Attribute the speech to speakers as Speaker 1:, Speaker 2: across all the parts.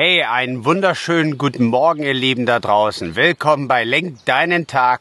Speaker 1: Hey, einen wunderschönen guten Morgen, ihr Lieben da draußen. Willkommen bei Lenk deinen Tag,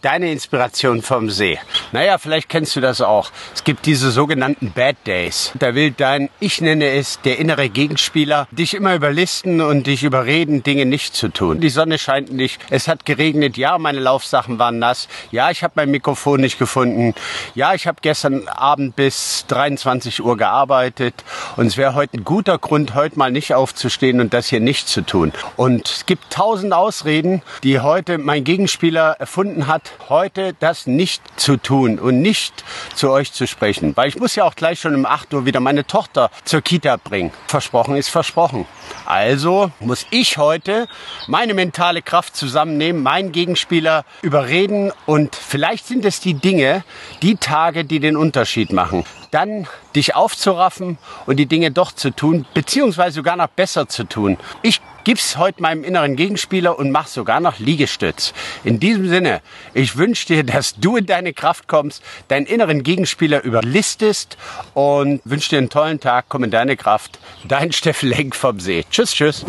Speaker 1: deine Inspiration vom See. Naja, vielleicht kennst du das auch. Es gibt diese sogenannten Bad Days. Da will dein, ich nenne es, der innere Gegenspieler, dich immer überlisten und dich überreden, Dinge nicht zu tun. Die Sonne scheint nicht, es hat geregnet, ja, meine Laufsachen waren nass, ja, ich habe mein Mikrofon nicht gefunden, ja, ich habe gestern Abend bis 23 Uhr gearbeitet und es wäre heute ein guter Grund, heute mal nicht aufzustehen und das hier nicht zu tun. Und es gibt tausend Ausreden, die heute mein Gegenspieler erfunden hat, heute das nicht zu tun und nicht zu euch zu sprechen. Weil ich muss ja auch gleich schon um 8 Uhr wieder meine Tochter zur Kita bringen. Versprochen ist versprochen. Also muss ich heute meine mentale Kraft zusammennehmen, meinen Gegenspieler überreden und vielleicht sind es die Dinge, die Tage, die den Unterschied machen dann dich aufzuraffen und die Dinge doch zu tun, beziehungsweise sogar noch besser zu tun. Ich gib's heute meinem inneren Gegenspieler und mach sogar noch Liegestütz. In diesem Sinne, ich wünsche dir, dass du in deine Kraft kommst, deinen inneren Gegenspieler überlistest und wünsche dir einen tollen Tag. Komm in deine Kraft. Dein Steffen Lenk vom See. Tschüss, tschüss.